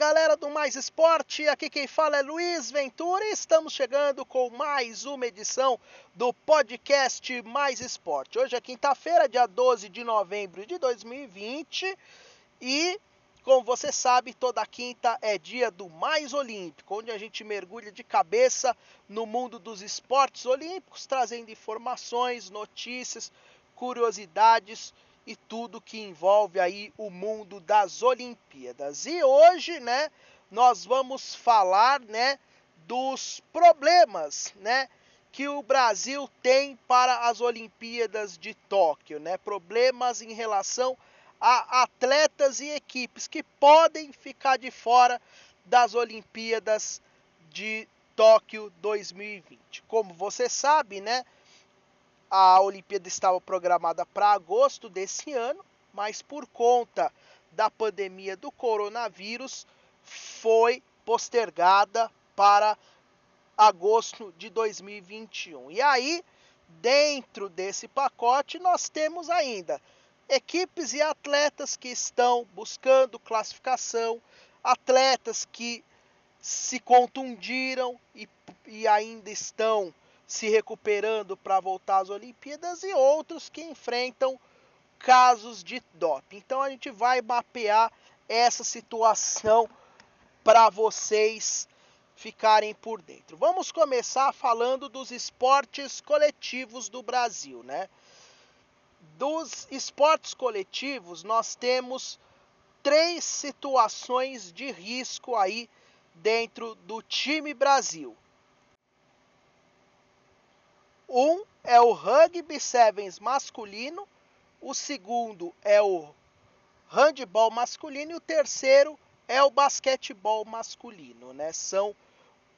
galera do Mais Esporte, aqui quem fala é Luiz Ventura e estamos chegando com mais uma edição do podcast Mais Esporte. Hoje é quinta-feira, dia 12 de novembro de 2020 e, como você sabe, toda quinta é dia do Mais Olímpico, onde a gente mergulha de cabeça no mundo dos esportes olímpicos, trazendo informações, notícias, curiosidades e tudo que envolve aí o mundo das Olimpíadas. E hoje, né, nós vamos falar, né, dos problemas, né, que o Brasil tem para as Olimpíadas de Tóquio, né? Problemas em relação a atletas e equipes que podem ficar de fora das Olimpíadas de Tóquio 2020. Como você sabe, né? A Olimpíada estava programada para agosto desse ano, mas por conta da pandemia do coronavírus foi postergada para agosto de 2021. E aí, dentro desse pacote, nós temos ainda equipes e atletas que estão buscando classificação, atletas que se contundiram e, e ainda estão se recuperando para voltar às Olimpíadas e outros que enfrentam casos de doping. Então a gente vai mapear essa situação para vocês ficarem por dentro. Vamos começar falando dos esportes coletivos do Brasil, né? Dos esportes coletivos, nós temos três situações de risco aí dentro do time Brasil. Um é o rugby sevens masculino, o segundo é o handball masculino e o terceiro é o basquetebol masculino, né? São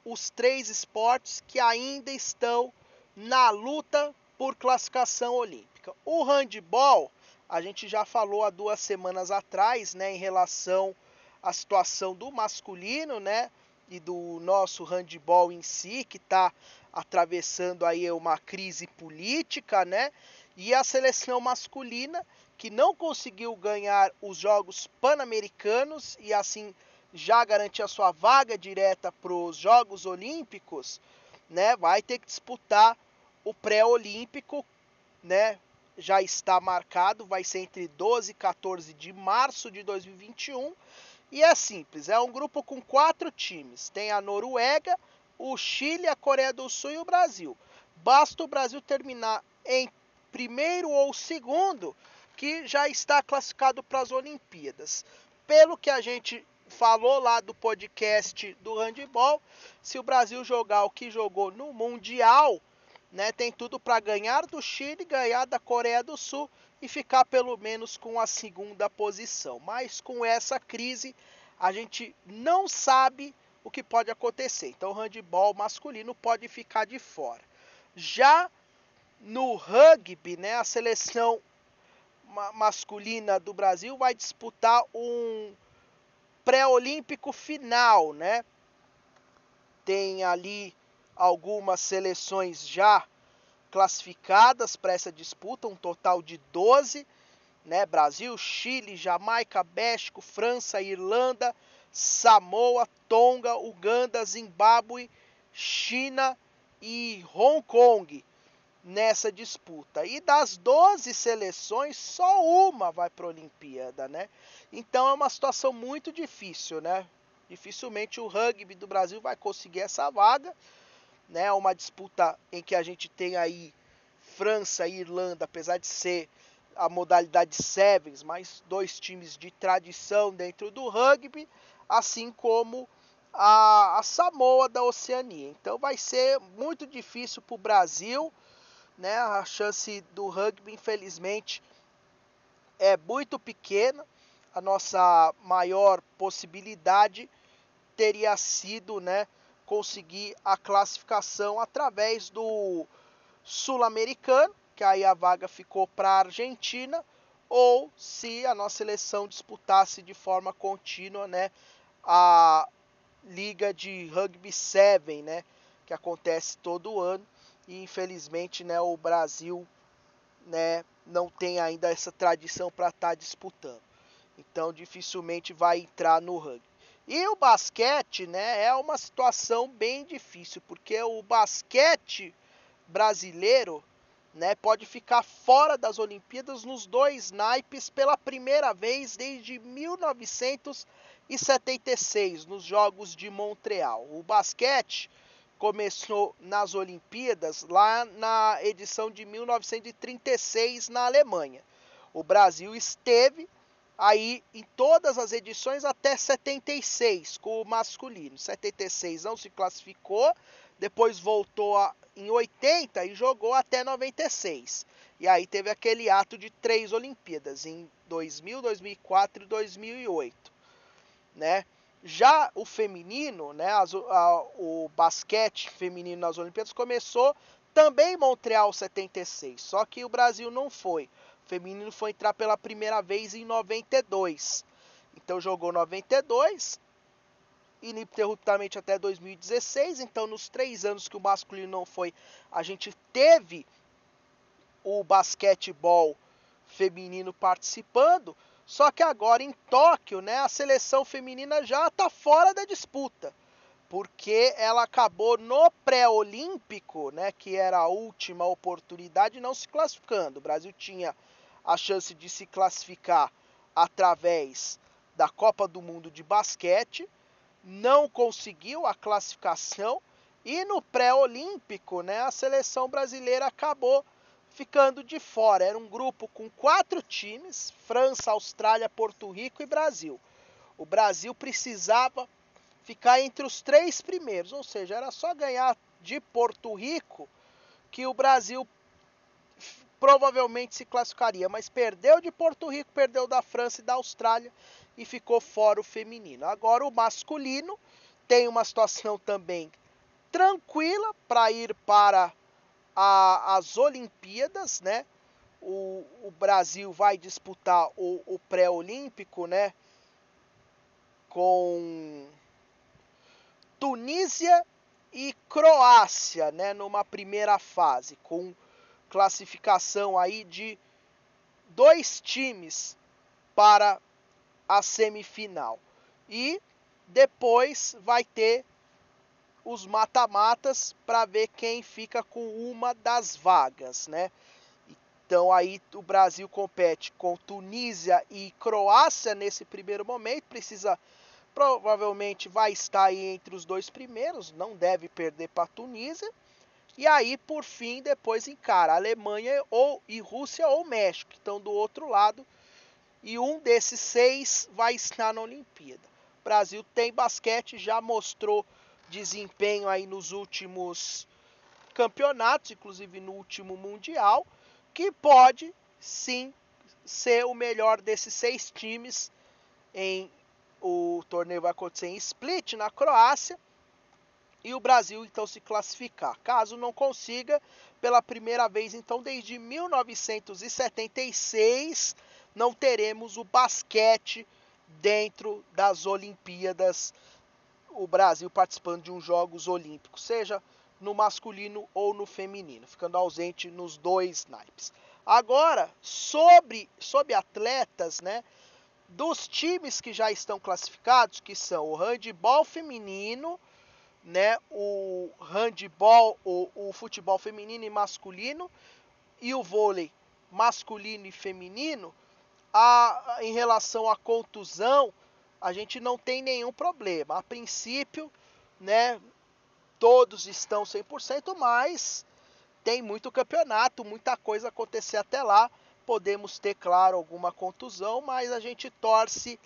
os três esportes que ainda estão na luta por classificação olímpica. O handball, a gente já falou há duas semanas atrás, né, em relação à situação do masculino, né, e do nosso handball em si, que está atravessando aí uma crise política, né? E a seleção masculina que não conseguiu ganhar os Jogos Pan-Americanos e assim já garantir a sua vaga direta para os Jogos Olímpicos, né? Vai ter que disputar o pré-olímpico, né? Já está marcado, vai ser entre 12 e 14 de março de 2021. E é simples, é um grupo com quatro times. Tem a Noruega, o Chile, a Coreia do Sul e o Brasil. Basta o Brasil terminar em primeiro ou segundo que já está classificado para as Olimpíadas. Pelo que a gente falou lá do podcast do handball, se o Brasil jogar o que jogou no Mundial, né, tem tudo para ganhar do Chile, ganhar da Coreia do Sul e ficar pelo menos com a segunda posição. Mas com essa crise, a gente não sabe o que pode acontecer. Então, o handball masculino pode ficar de fora. Já no rugby, né, a seleção masculina do Brasil vai disputar um pré-olímpico final, né? Tem ali algumas seleções já classificadas para essa disputa, um total de 12, né? Brasil, Chile, Jamaica, México, França, Irlanda, Samoa, Tonga, Uganda, Zimbábue, China e Hong Kong nessa disputa. E das 12 seleções, só uma vai para a Olimpíada, né? Então é uma situação muito difícil, né? Dificilmente o rugby do Brasil vai conseguir essa vaga, né? Uma disputa em que a gente tem aí França e Irlanda, apesar de ser a modalidade sevens, mas dois times de tradição dentro do rugby, assim como a, a Samoa da Oceania. Então vai ser muito difícil para o Brasil, né? A chance do rugby, infelizmente, é muito pequena. A nossa maior possibilidade teria sido, né, conseguir a classificação através do sul-americano, que aí a vaga ficou para a Argentina, ou se a nossa seleção disputasse de forma contínua, né, a liga de rugby 7, né, que acontece todo ano e infelizmente, né, o Brasil, né, não tem ainda essa tradição para estar tá disputando. Então, dificilmente vai entrar no rugby. E o basquete, né, é uma situação bem difícil, porque o basquete brasileiro, né, pode ficar fora das Olimpíadas nos dois naipes pela primeira vez desde 1976, nos Jogos de Montreal. O basquete começou nas Olimpíadas lá na edição de 1936 na Alemanha. O Brasil esteve aí em todas as edições até 76 com o masculino. 76 não se classificou, depois voltou a, em 80 e jogou até 96. E aí teve aquele ato de três Olimpíadas em 2000, 2004 e 2008, né? Já o feminino, né, as, a, o basquete feminino nas Olimpíadas começou também em Montreal 76, só que o Brasil não foi. Feminino foi entrar pela primeira vez em 92. Então jogou 92, ininterruptamente até 2016. Então, nos três anos que o masculino não foi, a gente teve o basquetebol feminino participando. Só que agora em Tóquio, né, a seleção feminina já está fora da disputa, porque ela acabou no pré-olímpico, né, que era a última oportunidade, não se classificando. O Brasil tinha a chance de se classificar através da Copa do Mundo de basquete, não conseguiu a classificação e no pré-olímpico, né, a seleção brasileira acabou ficando de fora. Era um grupo com quatro times: França, Austrália, Porto Rico e Brasil. O Brasil precisava ficar entre os três primeiros, ou seja, era só ganhar de Porto Rico que o Brasil provavelmente se classificaria, mas perdeu de Porto Rico, perdeu da França e da Austrália e ficou fora o feminino. Agora o masculino tem uma situação também tranquila para ir para a, as Olimpíadas, né? O, o, Brasil vai disputar o, o pré-olímpico, né? Com Tunísia e Croácia, né? Numa primeira fase, com classificação aí de dois times para a semifinal. E depois vai ter os mata-matas para ver quem fica com uma das vagas, né? Então aí o Brasil compete com Tunísia e Croácia nesse primeiro momento, precisa provavelmente vai estar aí entre os dois primeiros, não deve perder para Tunísia. E aí por fim depois encara Alemanha ou e Rússia ou México, que estão do outro lado. E um desses seis vai estar na Olimpíada. O Brasil tem basquete, já mostrou desempenho aí nos últimos campeonatos, inclusive no último mundial, que pode sim ser o melhor desses seis times em o torneio vai acontecer em Split, na Croácia, e o Brasil então se classificar. Caso não consiga, pela primeira vez então desde 1976, não teremos o basquete dentro das Olimpíadas o Brasil participando de uns Jogos Olímpicos, seja no masculino ou no feminino, ficando ausente nos dois naipes. Agora, sobre, sobre atletas, né, dos times que já estão classificados, que são o handball feminino, né, o handball, o, o futebol feminino e masculino e o vôlei masculino e feminino, a, em relação à contusão, a gente não tem nenhum problema. A princípio, né, todos estão 100%, mas tem muito campeonato, muita coisa acontecer até lá. Podemos ter, claro, alguma contusão, mas a gente torce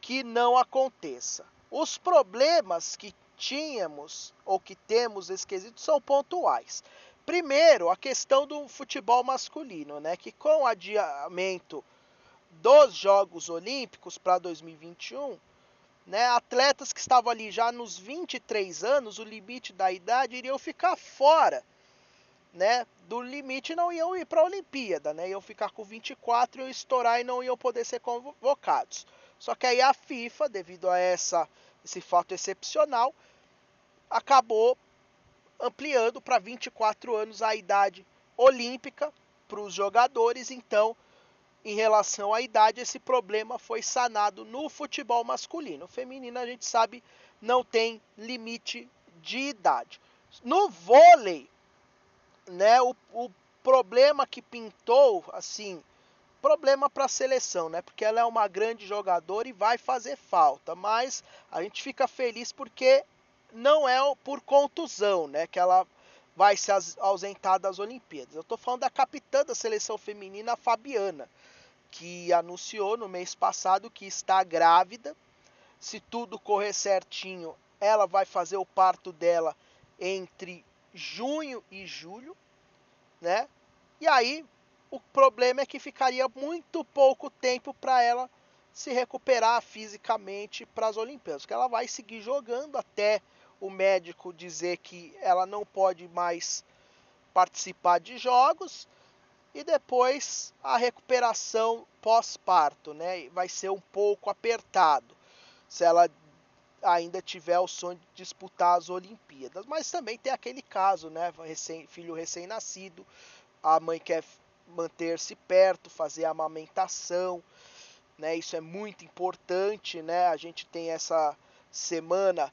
que não aconteça. Os problemas que tínhamos ou que temos esquisito são pontuais. Primeiro, a questão do futebol masculino, né, que com o adiamento dos Jogos Olímpicos para 2021, né, atletas que estavam ali já nos 23 anos, o limite da idade, iriam ficar fora né, do limite não iam ir para a Olimpíada, né, iam ficar com 24, iam estourar e não iam poder ser convocados. Só que aí a FIFA, devido a essa, esse fato excepcional, acabou ampliando para 24 anos a idade olímpica para os jogadores, então em relação à idade, esse problema foi sanado no futebol masculino. O feminino, a gente sabe, não tem limite de idade. No vôlei, né, o, o problema que pintou, assim, problema para a seleção, né? Porque ela é uma grande jogadora e vai fazer falta, mas a gente fica feliz porque não é por contusão, né, que ela vai se ausentar das Olimpíadas. Eu estou falando da capitã da seleção feminina, Fabiana, que anunciou no mês passado que está grávida. Se tudo correr certinho, ela vai fazer o parto dela entre junho e julho, né? E aí o problema é que ficaria muito pouco tempo para ela se recuperar fisicamente para as Olimpíadas, que ela vai seguir jogando até o médico dizer que ela não pode mais participar de jogos e depois a recuperação pós-parto, né? Vai ser um pouco apertado se ela ainda tiver o sonho de disputar as Olimpíadas. Mas também tem aquele caso, né? Recém, filho recém-nascido, a mãe quer manter-se perto, fazer a amamentação, né? Isso é muito importante, né? A gente tem essa semana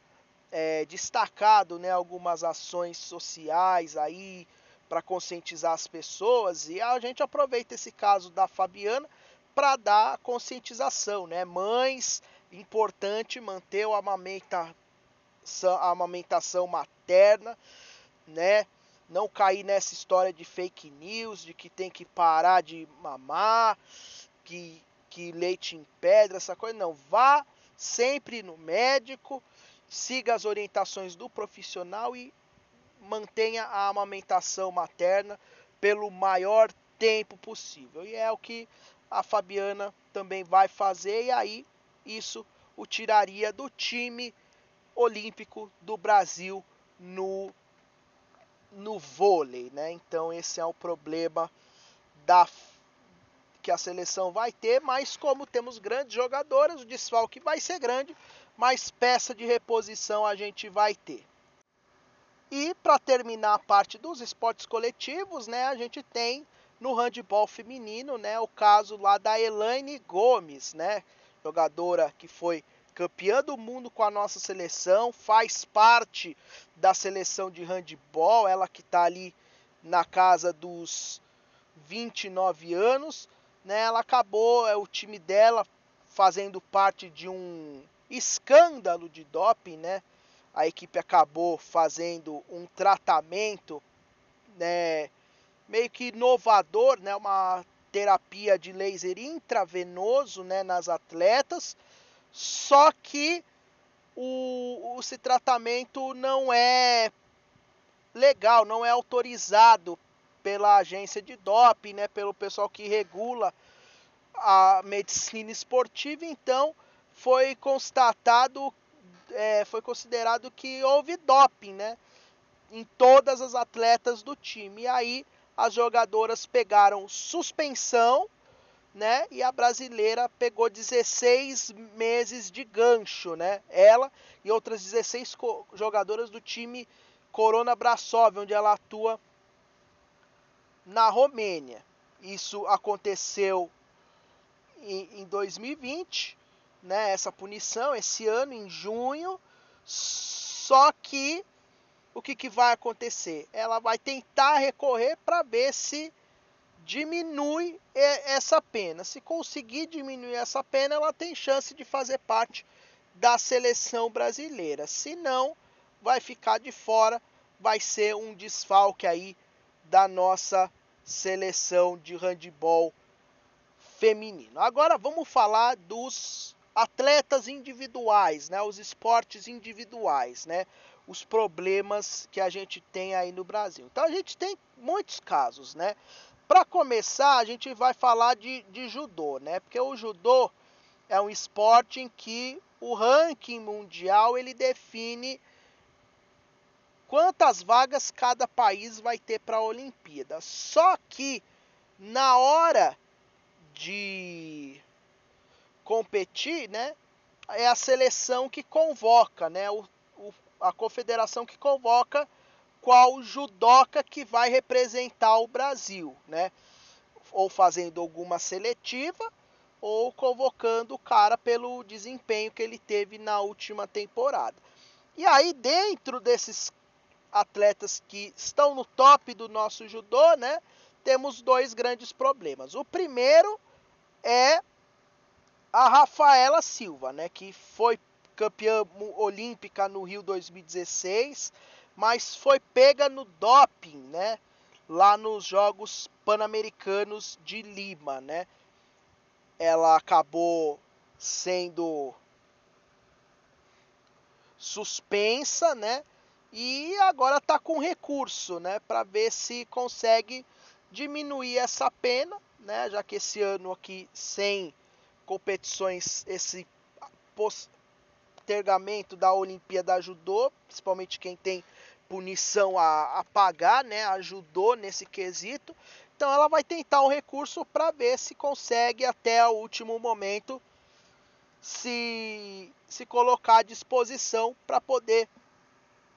é, destacado, né? Algumas ações sociais aí, para conscientizar as pessoas e a gente aproveita esse caso da Fabiana para dar conscientização, né? Mães, importante manter a amamentação, amamentação materna, né? Não cair nessa história de fake news, de que tem que parar de mamar, que, que leite em pedra, essa coisa. Não, vá sempre no médico, siga as orientações do profissional e mantenha a amamentação materna pelo maior tempo possível. E é o que a Fabiana também vai fazer, e aí isso o tiraria do time olímpico do Brasil no, no vôlei. Né? Então esse é o problema da que a seleção vai ter, mas como temos grandes jogadoras, o desfalque vai ser grande, mas peça de reposição a gente vai ter. E para terminar a parte dos esportes coletivos, né, a gente tem no handball feminino, né, o caso lá da Elaine Gomes, né, jogadora que foi campeã do mundo com a nossa seleção, faz parte da seleção de handball, ela que está ali na casa dos 29 anos, né, ela acabou, é o time dela fazendo parte de um escândalo de doping, né, a equipe acabou fazendo um tratamento né, meio que inovador, né, uma terapia de laser intravenoso né, nas atletas, só que o, esse tratamento não é legal, não é autorizado pela agência de doping, né, pelo pessoal que regula a medicina esportiva, então foi constatado é, foi considerado que houve doping, né? Em todas as atletas do time. E aí as jogadoras pegaram suspensão, né? E a brasileira pegou 16 meses de gancho, né? Ela e outras 16 jogadoras do time Corona Brasov, onde ela atua na Romênia. Isso aconteceu em, em 2020 né, essa punição esse ano, em junho. Só que o que, que vai acontecer? Ela vai tentar recorrer para ver se diminui essa pena. Se conseguir diminuir essa pena, ela tem chance de fazer parte da seleção brasileira. Se não, vai ficar de fora, vai ser um desfalque aí da nossa seleção de handball feminino. Agora vamos falar dos atletas individuais, né, os esportes individuais, né, os problemas que a gente tem aí no Brasil. Então a gente tem muitos casos, né. Para começar, a gente vai falar de, de judô, né, porque o judô é um esporte em que o ranking mundial ele define quantas vagas cada país vai ter para a Olimpíada. Só que na hora de competir, né, é a seleção que convoca, né, o, o, a confederação que convoca qual judoca que vai representar o Brasil, né. ou fazendo alguma seletiva ou convocando o cara pelo desempenho que ele teve na última temporada. E aí, dentro desses atletas que estão no top do nosso judô, né, temos dois grandes problemas. O primeiro é a Rafaela Silva, né, que foi campeã olímpica no Rio 2016, mas foi pega no doping, né, lá nos Jogos Pan-Americanos de Lima, né? Ela acabou sendo suspensa, né? E agora está com recurso, né, para ver se consegue diminuir essa pena, né, já que esse ano aqui sem competições esse postergamento da Olimpíada ajudou, principalmente quem tem punição a, a pagar, né, ajudou nesse quesito. Então ela vai tentar um recurso para ver se consegue até o último momento se se colocar à disposição para poder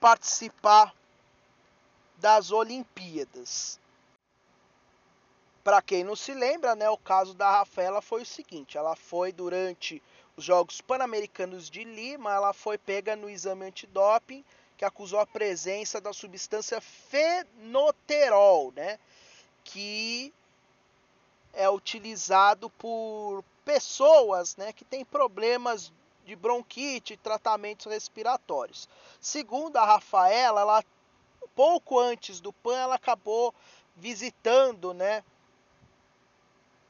participar das Olimpíadas. Para quem não se lembra, né, o caso da Rafaela foi o seguinte: ela foi durante os Jogos Pan-Americanos de Lima, ela foi pega no exame antidoping que acusou a presença da substância fenoterol, né, que é utilizado por pessoas, né, que têm problemas de bronquite e tratamentos respiratórios. Segundo a Rafaela, ela pouco antes do PAN ela acabou visitando, né,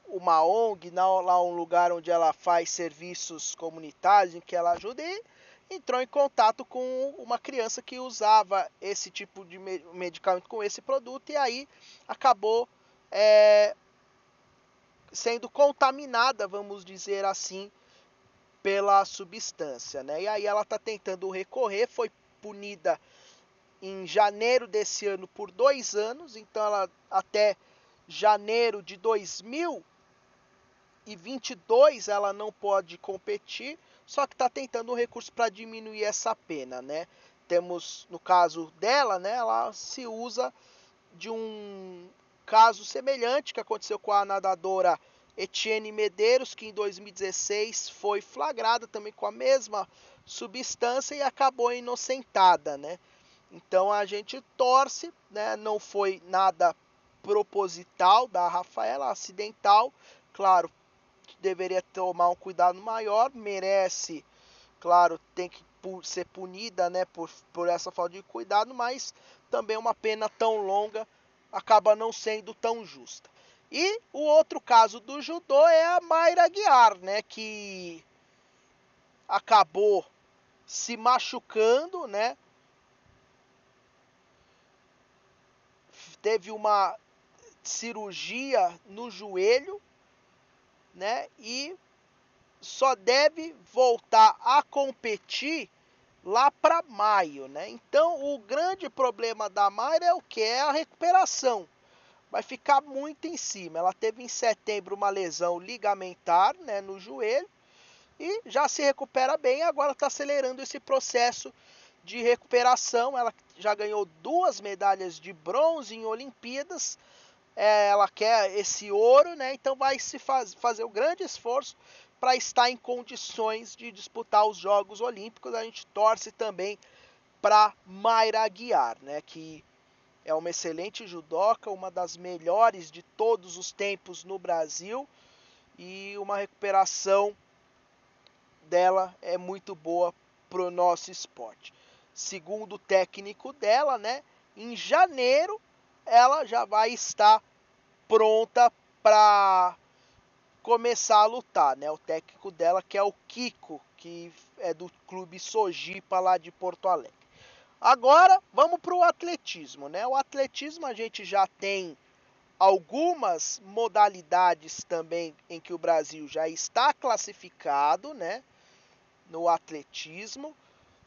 uma ONG, lá um lugar onde ela faz serviços comunitários, em que ela ajuda e entrou em contato com uma criança que usava esse tipo de medicamento com esse produto e aí acabou é, sendo contaminada, vamos dizer assim, pela substância, né? E aí ela está tentando recorrer, foi punida em janeiro desse ano por dois anos, então ela até janeiro de 2022 ela não pode competir, só que está tentando um recurso para diminuir essa pena, né? Temos no caso dela, né? Ela se usa de um caso semelhante que aconteceu com a nadadora Etienne Medeiros, que em 2016 foi flagrada também com a mesma substância e acabou inocentada, né? Então a gente torce, né? Não foi nada proposital da Rafaela, acidental, claro, deveria tomar um cuidado maior, merece, claro, tem que ser punida, né, por, por essa falta de cuidado, mas também uma pena tão longa acaba não sendo tão justa. E o outro caso do judô é a Mayra Guiar, né, que acabou se machucando, né? Teve uma cirurgia no joelho, né? E só deve voltar a competir lá para maio, né? Então, o grande problema da Mayra é o que é a recuperação vai ficar muito em cima. Ela teve em setembro uma lesão ligamentar né, no joelho e já se recupera bem. Agora está acelerando esse processo de recuperação. Ela já ganhou duas medalhas de bronze em Olimpíadas. É, ela quer esse ouro, né? Então vai se faz, fazer um grande esforço para estar em condições de disputar os Jogos Olímpicos. A gente torce também para Mayra Aguiar, né? Que é uma excelente judoca, uma das melhores de todos os tempos no Brasil e uma recuperação dela é muito boa pro nosso esporte. Segundo o técnico dela, né, em janeiro ela já vai estar pronta para começar a lutar, né? O técnico dela que é o Kiko, que é do clube Sojipa lá de Porto Alegre. Agora, vamos para o atletismo, né? O atletismo a gente já tem algumas modalidades também em que o Brasil já está classificado, né? No atletismo.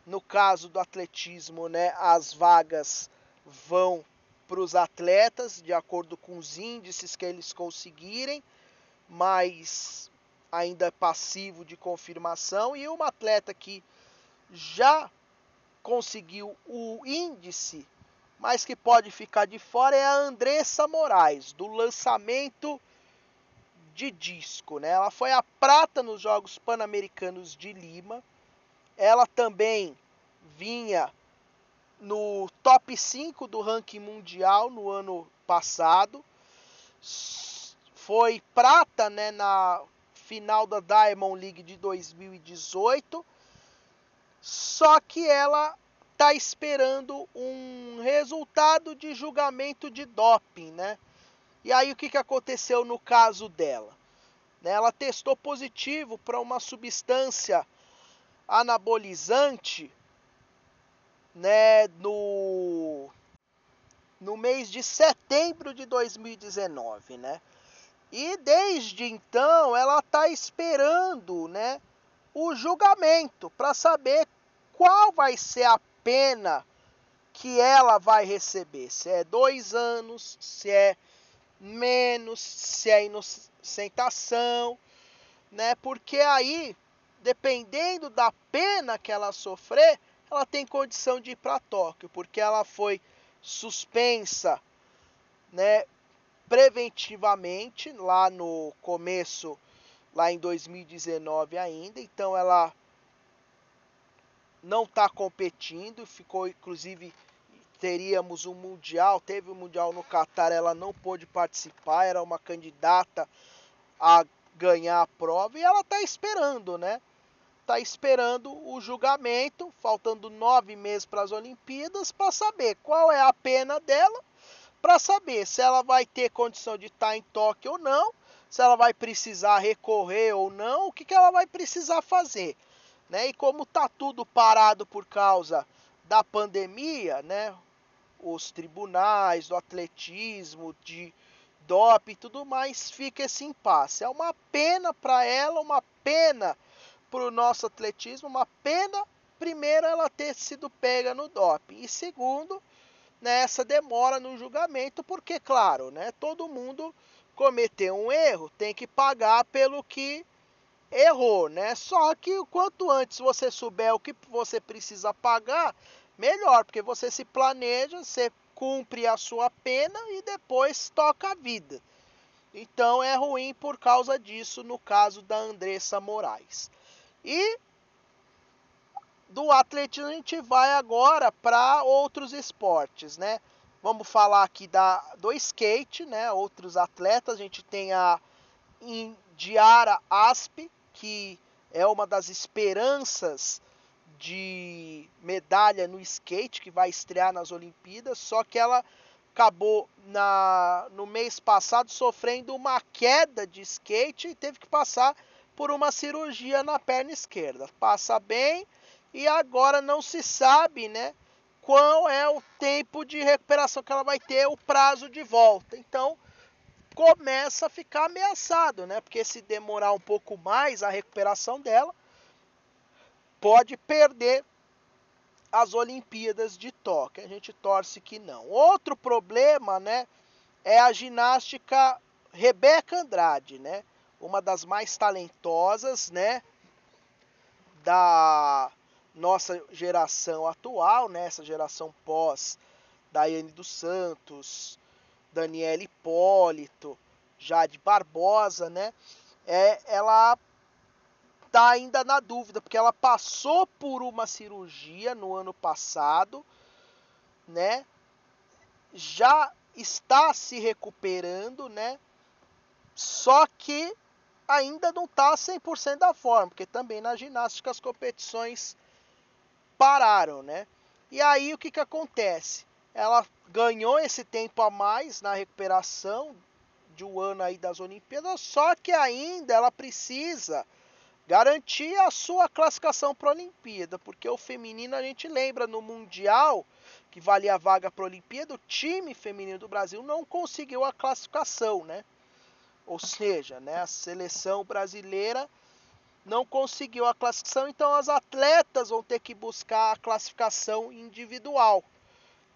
No caso do atletismo, né, as vagas vão para os atletas de acordo com os índices que eles conseguirem, mas ainda é passivo de confirmação. E uma atleta que já conseguiu o índice, mas que pode ficar de fora é a Andressa Moraes, do lançamento de disco, né? Ela foi a prata nos Jogos Pan-Americanos de Lima. Ela também vinha no top 5 do ranking mundial no ano passado. Foi prata, né, na final da Diamond League de 2018. Só que ela está esperando um resultado de julgamento de doping, né? E aí o que, que aconteceu no caso dela? Né, ela testou positivo para uma substância anabolizante né, no, no mês de setembro de 2019, né? E desde então ela está esperando, né, o julgamento para saber qual vai ser a pena que ela vai receber. Se é dois anos, se é menos, se é inocentação, né? Porque aí, dependendo da pena que ela sofrer, ela tem condição de ir para Tóquio, porque ela foi suspensa, né, preventivamente lá no começo lá em 2019 ainda, então ela não está competindo, ficou inclusive teríamos um mundial, teve um mundial no Catar, ela não pôde participar, era uma candidata a ganhar a prova e ela está esperando, né? Está esperando o julgamento, faltando nove meses para as Olimpíadas, para saber qual é a pena dela, para saber se ela vai ter condição de estar tá em Tóquio ou não, se ela vai precisar recorrer ou não, o que, que ela vai precisar fazer. Né? E como está tudo parado por causa da pandemia, né? os tribunais do atletismo, de DOP e tudo mais, fica esse impasse. É uma pena para ela, uma pena para o nosso atletismo, uma pena, primeiro, ela ter sido pega no DOP, e segundo, nessa né, demora no julgamento, porque, claro, né, todo mundo cometeu um erro, tem que pagar pelo que errou, né? Só que quanto antes você souber o que você precisa pagar, melhor, porque você se planeja, você cumpre a sua pena e depois toca a vida. Então é ruim por causa disso no caso da Andressa Moraes. E do atletismo a gente vai agora para outros esportes, né? Vamos falar aqui da, do skate, né? Outros atletas, a gente tem a Indiara Asp, que é uma das esperanças de medalha no skate que vai estrear nas Olimpíadas, só que ela acabou na, no mês passado sofrendo uma queda de skate e teve que passar por uma cirurgia na perna esquerda. Passa bem e agora não se sabe, né, qual é o tempo de recuperação que ela vai ter, o prazo de volta. Então, começa a ficar ameaçado, né? Porque se demorar um pouco mais a recuperação dela, pode perder as Olimpíadas de Tóquio. A gente torce que não. Outro problema, né, é a ginástica Rebeca Andrade, né? Uma das mais talentosas, né, da nossa geração atual, né, essa geração pós Daiane dos Santos, Daniela Hipólito, Jade Barbosa, né? É, ela está ainda na dúvida, porque ela passou por uma cirurgia no ano passado, né? Já está se recuperando, né? Só que ainda não está 100% da forma, porque também na ginástica as competições pararam, né? E aí o que, que acontece? Ela ganhou esse tempo a mais na recuperação de um ano aí das Olimpíadas, só que ainda ela precisa garantir a sua classificação para a Olimpíada, porque o feminino a gente lembra no Mundial, que valia a vaga para a Olimpíada, o time feminino do Brasil não conseguiu a classificação, né? Ou seja, né, a seleção brasileira não conseguiu a classificação, então as atletas vão ter que buscar a classificação individual,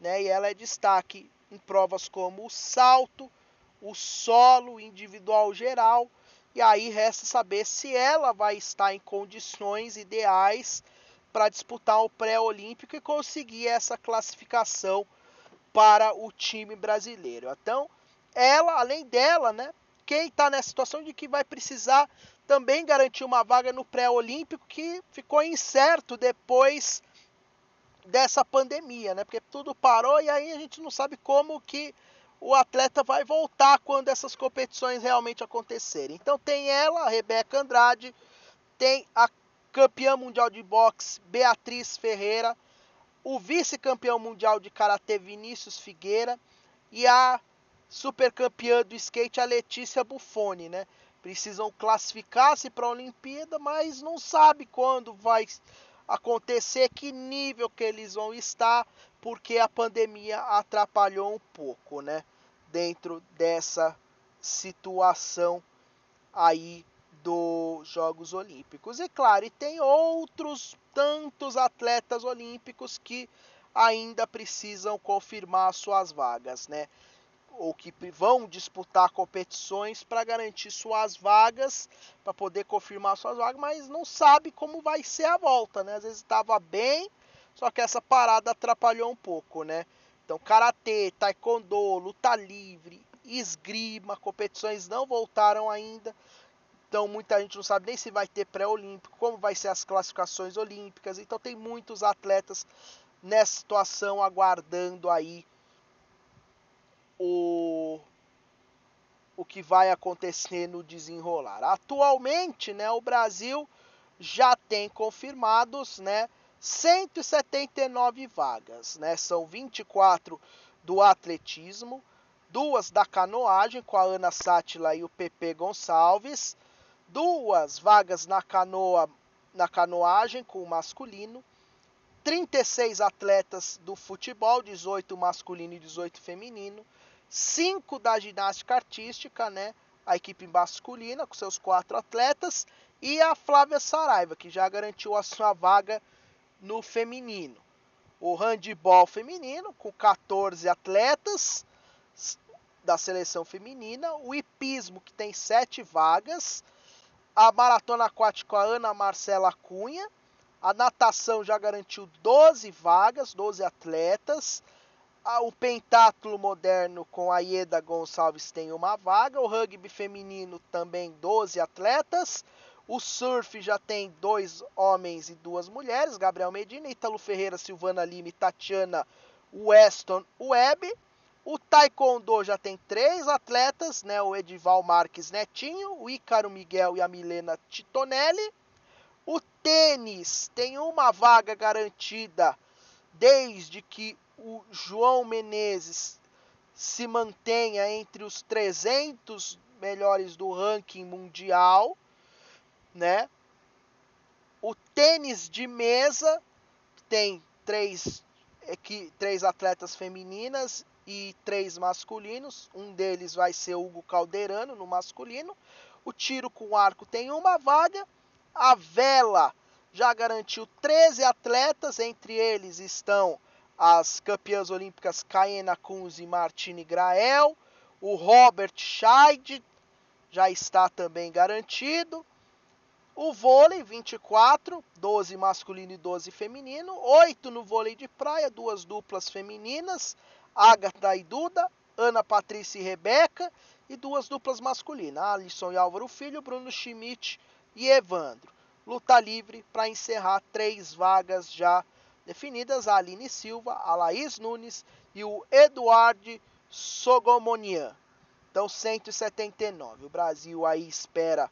né? E ela é destaque em provas como o salto, o solo individual geral e aí resta saber se ela vai estar em condições ideais para disputar o pré-olímpico e conseguir essa classificação para o time brasileiro. Então, ela, além dela, né, quem está nessa situação de que vai precisar também garantir uma vaga no pré-olímpico que ficou incerto depois dessa pandemia, né? Porque tudo parou e aí a gente não sabe como que o atleta vai voltar quando essas competições realmente acontecerem. Então tem ela, a Rebeca Andrade, tem a campeã mundial de boxe Beatriz Ferreira, o vice-campeão mundial de karatê Vinícius Figueira e a supercampeã do skate a Letícia Buffoni, né? Precisam classificar-se para a Olimpíada, mas não sabe quando vai acontecer, que nível que eles vão estar, porque a pandemia atrapalhou um pouco, né? Dentro dessa situação aí dos Jogos Olímpicos. E claro, e tem outros tantos atletas olímpicos que ainda precisam confirmar suas vagas, né? Ou que vão disputar competições para garantir suas vagas, para poder confirmar suas vagas, mas não sabe como vai ser a volta, né? Às vezes estava bem, só que essa parada atrapalhou um pouco, né? Então, karatê, taekwondo, luta livre, esgrima, competições não voltaram ainda. Então muita gente não sabe nem se vai ter pré-olímpico, como vai ser as classificações olímpicas. Então tem muitos atletas nessa situação aguardando aí o o que vai acontecer no desenrolar. Atualmente, né, o Brasil já tem confirmados, né, 179 vagas, né? São 24 do atletismo, duas da canoagem com a Ana Sátila e o Pepe Gonçalves, duas vagas na canoa na canoagem com o masculino, 36 atletas do futebol, 18 masculino e 18 feminino, 5 da ginástica artística, né? A equipe masculina com seus quatro atletas e a Flávia Saraiva, que já garantiu a sua vaga no feminino. O handball feminino com 14 atletas da seleção feminina, o hipismo que tem 7 vagas, a maratona aquática a Ana Marcela Cunha. A natação já garantiu 12 vagas, 12 atletas. O pentátulo moderno com a Ieda Gonçalves tem uma vaga. O rugby feminino também 12 atletas. O surf já tem dois homens e duas mulheres, Gabriel Medina, Ítalo Ferreira, Silvana Lima e Tatiana Weston Webb. O Taekwondo já tem três atletas, né? O Edival Marques Netinho, o Ícaro Miguel e a Milena Titonelli. O tênis tem uma vaga garantida desde que o João Menezes se mantenha entre os 300 melhores do ranking mundial, né? O tênis de mesa tem três, três atletas femininas e três masculinos. Um deles vai ser Hugo Calderano no masculino. O tiro com arco tem uma vaga. A vela já garantiu 13 atletas, entre eles estão as campeãs olímpicas Caena Kunz e Martine Grael. O Robert Scheid já está também garantido. O vôlei 24, 12 masculino e 12 feminino, 8 no vôlei de praia, duas duplas femininas, Agatha e Duda, Ana Patrícia e Rebeca, e duas duplas masculinas, Alisson e Álvaro Filho, Bruno Schmidt e Evandro. Luta livre para encerrar três vagas já definidas, a Aline Silva, a Laís Nunes e o Eduardo Sogomonian. Então 179. O Brasil aí espera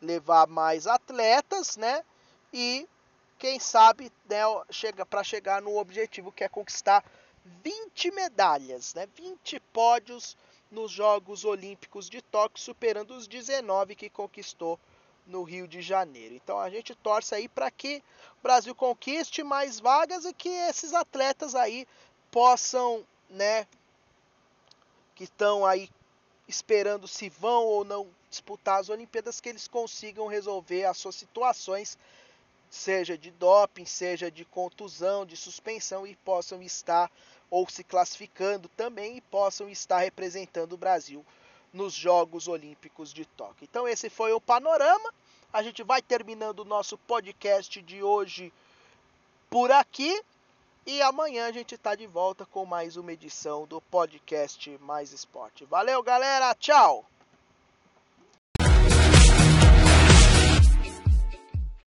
levar mais atletas, né? E quem sabe né, chega para chegar no objetivo que é conquistar 20 medalhas, né? 20 pódios nos Jogos Olímpicos de Tóquio, superando os 19 que conquistou no Rio de Janeiro. Então a gente torce aí para que o Brasil conquiste mais vagas e que esses atletas aí possam, né, que estão aí esperando se vão ou não disputar as Olimpíadas, que eles consigam resolver as suas situações seja de doping, seja de contusão, de suspensão e possam estar ou se classificando também e possam estar representando o Brasil nos Jogos Olímpicos de Tóquio. Então esse foi o panorama. A gente vai terminando o nosso podcast de hoje por aqui e amanhã a gente está de volta com mais uma edição do podcast Mais Esporte. Valeu, galera. Tchau.